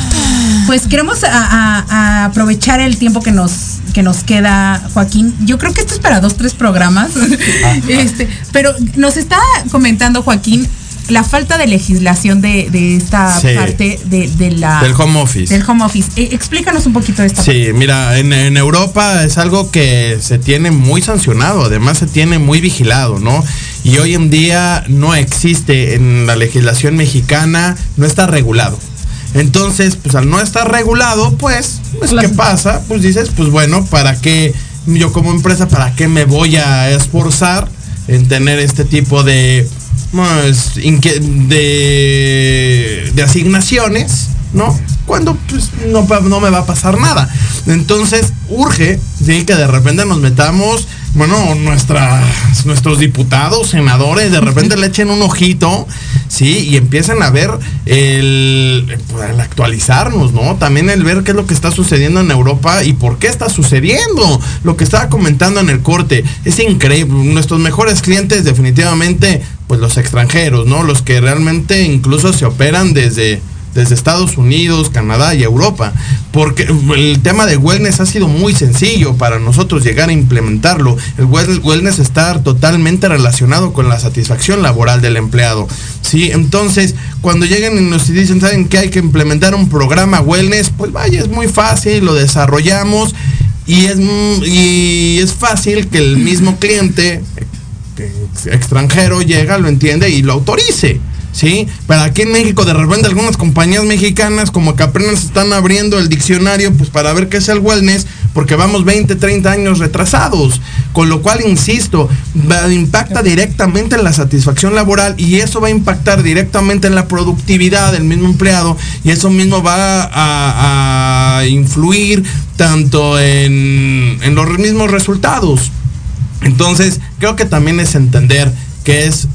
B: Pues queremos a- a- a aprovechar el tiempo que nos, que nos queda, Joaquín. Yo creo que esto es para dos, tres programas. este, pero nos está comentando Joaquín la falta de legislación de, de esta
C: Sí.
B: parte de, de la
C: Del home office.
B: del home office. Eh, explícanos un poquito esta
C: Sí, mira, en, en Europa es algo que se tiene muy sancionado, además se tiene muy vigilado, ¿no? Y hoy en día no existe en la legislación mexicana, no está regulado. Entonces, pues al no estar regulado, pues, pues ¿qué pasa? Pues dices, pues bueno, ¿para qué yo como empresa, ¿para qué me voy a esforzar en tener este tipo de, pues, de, de asignaciones? ¿No? Cuando pues, no, no me va a pasar nada. Entonces, urge, ¿sí? Que de repente nos metamos bueno, nuestras, nuestros diputados, senadores, de repente le echen un ojito, ¿sí? Y empiezan a ver el, pues, el, actualizarnos, ¿no? También el ver qué es lo que está sucediendo en Europa y por qué está sucediendo. Lo que estaba comentando en el corte, es increíble. Nuestros mejores clientes definitivamente, pues los extranjeros, ¿no? Los que realmente incluso se operan desde desde Estados Unidos, Canadá y Europa, porque el tema de wellness ha sido muy sencillo para nosotros llegar a implementarlo. El wellness está totalmente relacionado con la satisfacción laboral del empleado. ¿sí? Entonces, cuando llegan y nos dicen, ¿saben que hay que implementar un programa wellness? Pues vaya, es muy fácil, lo desarrollamos y es, y es fácil que el mismo cliente extranjero llega, lo entiende y lo autorice. ¿Sí? Pero aquí en México de repente algunas compañías mexicanas como que apenas están abriendo el diccionario pues para ver qué es el wellness porque vamos 20, 30 años retrasados. Con lo cual, insisto, impacta directamente en la satisfacción laboral y eso va a impactar directamente en la productividad del mismo empleado y eso mismo va a, influir tanto en, en los mismos resultados. Entonces, creo que también es entender que es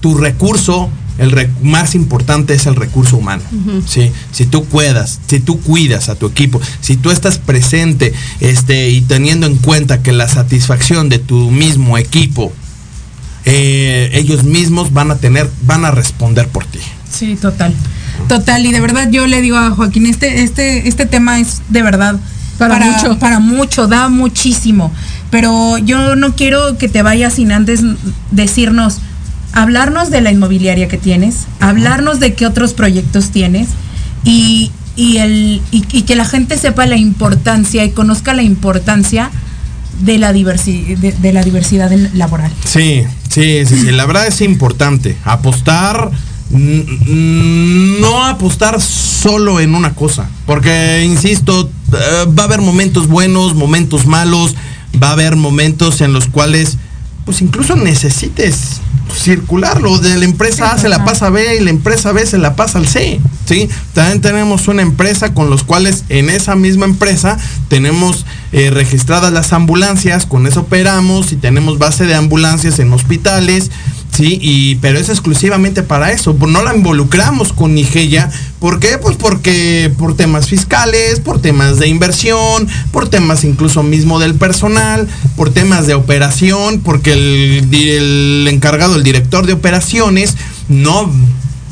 C: tu recurso el más importante es el recurso humano. ¿sí? Si tú cuidas, si tú cuidas a tu equipo, si tú estás presente este, y teniendo en cuenta que la satisfacción de tu mismo equipo, eh, ellos mismos van a tener, van a responder por ti.
B: Sí, total. Total, y de verdad yo le digo a Joaquín, este, este, este tema es de verdad para, mucho. Para mucho, da muchísimo. Pero yo no quiero que te vayas sin antes decirnos, hablarnos de la inmobiliaria que tienes, hablarnos de qué otros proyectos tienes y, el, y, que la gente sepa la importancia y conozca la importancia de la, de, la diversidad laboral.
C: Sí, sí, sí, sí, la verdad es importante apostar no apostar solo en una cosa, porque, insisto, eh, va a haber momentos buenos, momentos malos, va a haber momentos en los cuales, pues incluso necesites circularlo. De la empresa A se la pasa a B y la empresa B se la pasa al C. ¿sí? También tenemos una empresa con los cuales en esa misma empresa tenemos eh, registradas las ambulancias, con eso operamos y tenemos base de ambulancias en hospitales. Sí, y, pero es exclusivamente para eso. No la involucramos con Nigeria. ¿Por qué? Pues porque por temas fiscales, por temas de inversión, por temas incluso mismo del personal, por temas de operación, porque el, el encargado, el director de operaciones, no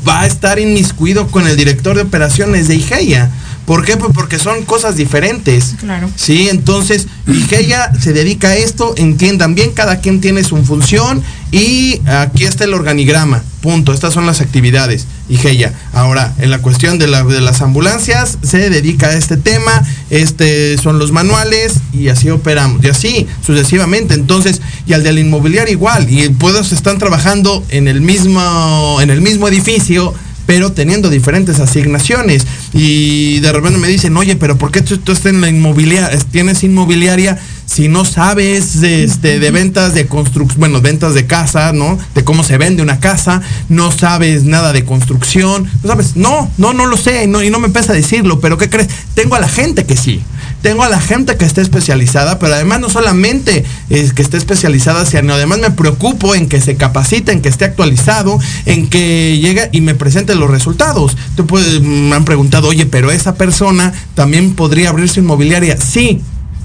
C: va a estar inmiscuido con el director de operaciones de IGEIA. ¿Por qué? Pues porque son cosas diferentes.
B: Claro.
C: Sí, entonces, IGEIA se dedica a esto, entiendan bien, cada quien tiene su función y aquí está el organigrama. Punto. Estas son las actividades. IGEIA. Ahora, en la cuestión de, de las ambulancias, se dedica a este tema, este son los manuales y así operamos. Y así, sucesivamente. Entonces, y al del inmobiliario igual. Y puedos están trabajando en el mismo, en el mismo edificio pero teniendo diferentes asignaciones. Y de repente me dicen, oye, pero ¿por qué tú, estás en la inmobiliaria, tienes inmobiliaria si no sabes de, este, de ventas de construcción, bueno, ventas de casa, ¿no? De cómo se vende una casa, no sabes nada de construcción, no sabes, no, no, no lo sé, no, y no me empieza a decirlo, pero ¿qué crees? Tengo a la gente que sí tengo a la gente que esté especializada, pero además no solamente es que esté especializada, sino además me preocupo en que se capacite, en que esté actualizado, en que llegue y me presente los resultados. Tú me han preguntado, oye, pero esa persona también podría abrir su inmobiliaria. Sí,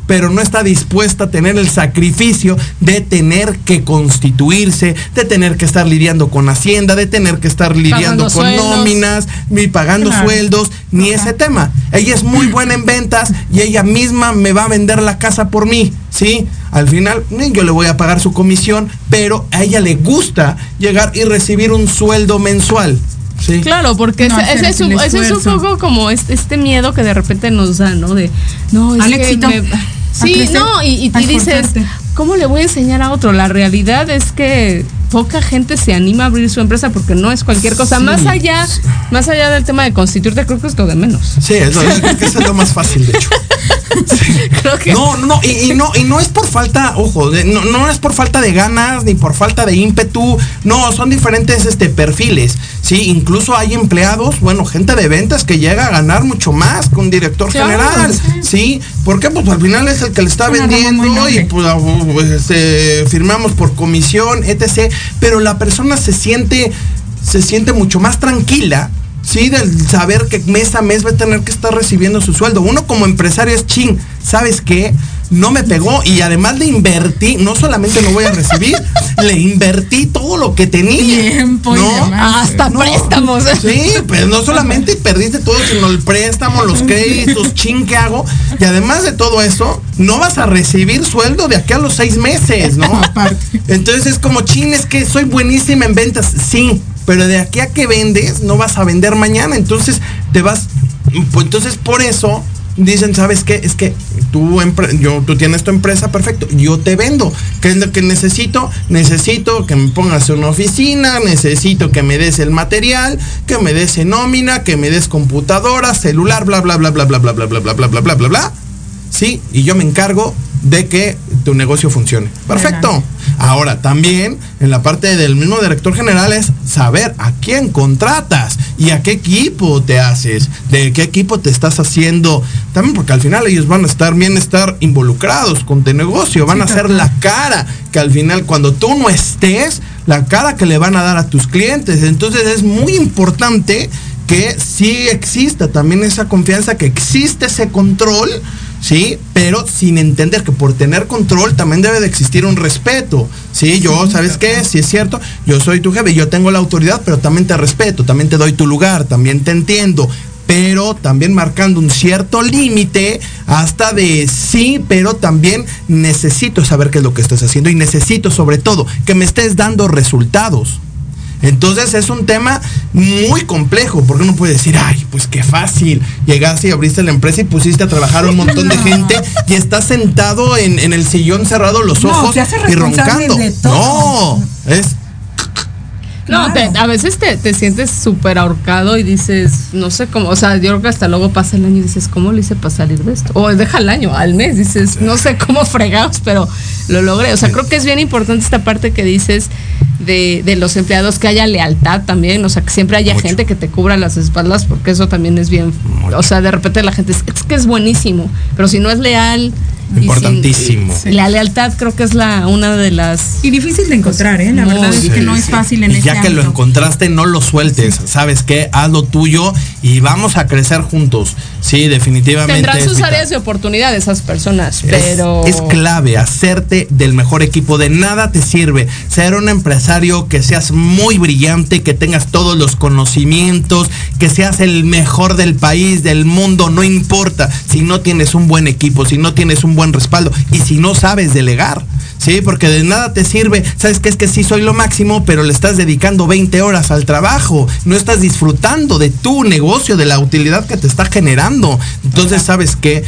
C: pero no está dispuesta a tener el sacrificio de tener que constituirse, de tener que estar lidiando con Hacienda, de tener que estar lidiando con nóminas, ni pagando sueldos, ni ese tema. Ella es muy buena en ventas y ella misma me va a vender la casa por mí, ¿sí? Al final yo le voy a pagar su comisión, pero a ella le gusta llegar y recibir un sueldo mensual. Sí.
A: Claro, porque ese, es un, poco como este, miedo que de repente nos da, ¿no? De, no, es que Sí, no, y, y dices, ¿cómo le voy a enseñar a otro? La realidad es que poca gente se anima a abrir su empresa porque no es cualquier cosa. Más allá, más allá del tema de constituirte, creo que es lo de menos.
C: Sí, eso, es lo más fácil, de hecho. No, no, y, no, y no es por falta, ojo, no, no es por falta de ganas ni por falta de ímpetu. No, son diferentes este, perfiles. Sí, incluso hay empleados, bueno, gente de ventas que llega a ganar mucho más que un director general. Sí, ¿por qué? Pues al final es el que le está vendiendo y pues, pues este, firmamos por comisión, etc. Pero la persona se siente, se siente mucho más tranquila Sí, del saber que mes a mes va a tener que estar recibiendo su sueldo. Uno como empresario es ching, ¿sabes qué? No me pegó y además le invertí, no solamente lo voy a recibir, le invertí todo lo que tenía.
A: Tiempo ¿no? Hasta préstamos.
C: Sí, pues no solamente perdiste todo, sino el préstamo, los créditos, ching, ¿qué hago? Y además de todo eso, no vas a recibir sueldo de aquí a los seis meses, ¿no? Entonces es como, ching, es que soy buenísima en ventas. Sí, pero de aquí a que vendes, no vas a vender mañana. Entonces, te vas. Pues entonces, por eso dicen, ¿sabes qué? Es que tú, yo, tú tienes tu empresa, perfecto, yo te vendo. ¿Qué es lo que necesito? Necesito que me pongas una oficina, necesito que me des el material, que me des nómina, que me des computadora, celular, bla, bla, bla, bla, bla, bla, bla, bla, bla, bla, bla, bla, bla, bla. Sí, y yo me encargo de que tu negocio funcione. Perfecto. Ahora, también en la parte del mismo director general es saber a quién contratas y a qué equipo te haces, de qué equipo te estás haciendo. También porque al final ellos van a estar bien estar involucrados con tu negocio, van a ser la cara que al final cuando tú no estés, la cara que le van a dar a tus clientes. Entonces es muy importante que sí exista también esa confianza, que existe ese control ¿sí? Pero sin entender que por tener control también debe de existir un respeto, ¿sí? Yo, ¿sabes qué? Si es cierto, yo soy tu jefe, yo tengo la autoridad, pero también te respeto, también te doy tu lugar, también te entiendo, pero también marcando un cierto límite hasta de sí, pero también necesito saber qué es lo que estás haciendo y necesito sobre todo que me estés dando resultados. Entonces es un tema muy complejo, porque uno puede decir, ay, pues qué fácil. Llegaste y abriste la empresa y pusiste a trabajar a un montón de gente y estás sentado en, el sillón cerrado los ojos y roncando. No, es
A: no, a veces te, te sientes súper ahorcado y dices, no sé cómo, o sea, yo creo que hasta luego pasa el año y dices, ¿cómo lo hice para salir de esto? O deja el año, al mes, dices, no sé cómo fregados, pero lo logré. O sea, creo que es bien importante esta parte que dices de, de los empleados, que haya lealtad también, o sea, que siempre haya gente que te cubra las espaldas, porque eso también es bien, o sea, de repente la gente es, es que es buenísimo, pero si no es leal,
C: Importantísimo.
A: La lealtad creo que es la una de las
B: y difícil de encontrar, ¿eh? La verdad es que no es fácil en y
C: Ya que lo encontraste, no lo sueltes. ¿Sabes qué? Haz lo tuyo y vamos a crecer juntos. Sí, definitivamente.
A: Tendrán sus áreas de oportunidad esas personas, pero
C: es clave hacerte del mejor equipo. De nada te sirve ser un empresario que seas muy brillante, que tengas todos los conocimientos, que seas el mejor del país, del mundo, no importa si no tienes un buen equipo, si no tienes un buen respaldo y si no sabes delegar. Sí, porque de nada te sirve. Sabes que es que sí soy lo máximo, pero le estás dedicando 20 horas al trabajo. No estás disfrutando de tu negocio, de la utilidad que te está generando. Entonces, ¿sabes que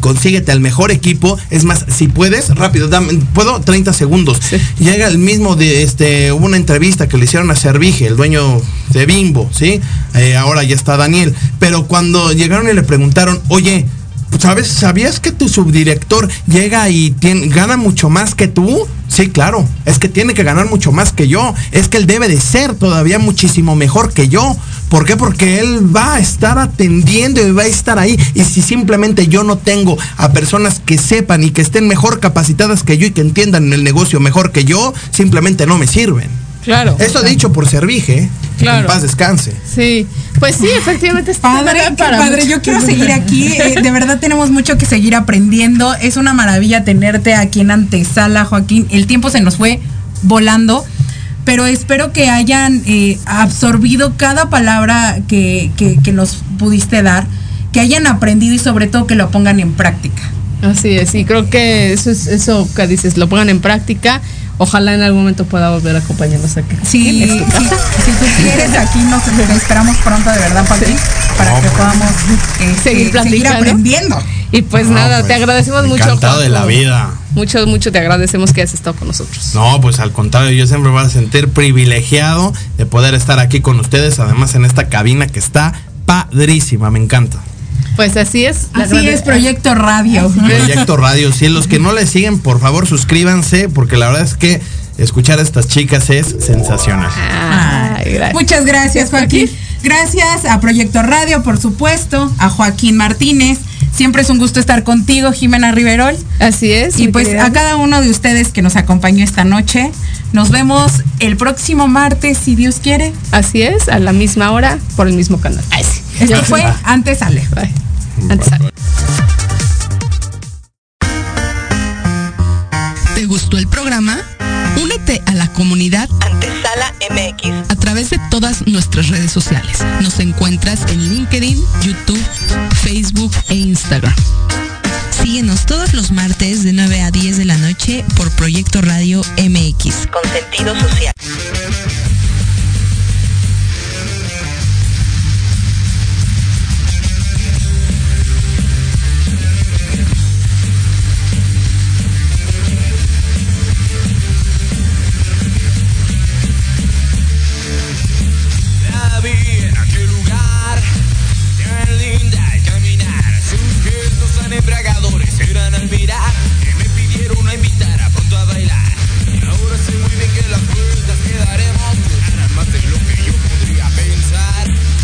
C: consíguete al mejor equipo. Es más, si puedes, rápido, dame, puedo 30 segundos. Llega el mismo de este, hubo una entrevista que le hicieron a Servige, el dueño de Bimbo, ¿sí? Eh, ahora ya está Daniel. Pero cuando llegaron y le preguntaron, oye, ¿sabes? ¿Sabías que tu subdirector llega y gana mucho más que tú? Sí, claro, es que tiene que ganar mucho más que yo. Es que él debe de ser todavía muchísimo mejor que yo. ¿Por qué? Porque él va a estar atendiendo y va a estar ahí. Y si simplemente yo no tengo a personas que sepan y que estén mejor capacitadas que yo y que entiendan el negocio mejor que yo, simplemente no me sirven.
A: Claro.
C: Eso dicho por Servige. Claro. En paz descanse.
A: Sí. Pues sí, efectivamente.
B: Padre, padre, yo quiero seguir aquí. Eh, de verdad tenemos mucho que seguir aprendiendo. Es una maravilla tenerte aquí en antesala, Joaquín. El tiempo se nos fue volando. Pero espero que hayan eh, absorbido cada palabra que, que nos pudiste dar, que hayan aprendido y sobre todo que lo pongan en práctica.
A: Así es, y creo que eso es eso que dices, lo pongan en práctica Ojalá en algún momento pueda volver a acompañarnos aquí.
B: Sí, sí, si tú quieres, aquí nos esperamos pronto de verdad, para para que podamos este, seguir, aprendiendo.
A: Y pues nada, te pues, agradecemos mucho.
C: Encantado de la vida.
A: Mucho, mucho te agradecemos que hayas estado con nosotros.
C: No, pues al contrario, yo siempre voy a sentir privilegiado de poder estar aquí con ustedes, además en esta cabina que está padrísima, me encanta.
A: Pues así es.
B: Así es, Proyecto Radio.
C: Proyecto Radio. Si los que no le siguen, por favor suscríbanse, porque la verdad es que escuchar a estas chicas es sensacional.
B: Muchas gracias, Joaquín. Gracias a Proyecto Radio, por supuesto, a Joaquín Martínez. Siempre es un gusto estar contigo, Jimena Riverol.
A: Así es.
B: Y pues a cada uno de ustedes que nos acompañó esta noche, nos vemos el próximo martes, si Dios quiere.
A: Así es, a la misma hora, por el mismo canal.
B: Esto fue Antes Sale.
K: ¿Te gustó el programa? Únete a la comunidad Antesala MX a través de todas nuestras redes sociales. Nos encuentras en LinkedIn, YouTube, Facebook e Instagram. Síguenos todos los martes de 9 a 10 de la noche por Proyecto Radio MX. Con sentido social.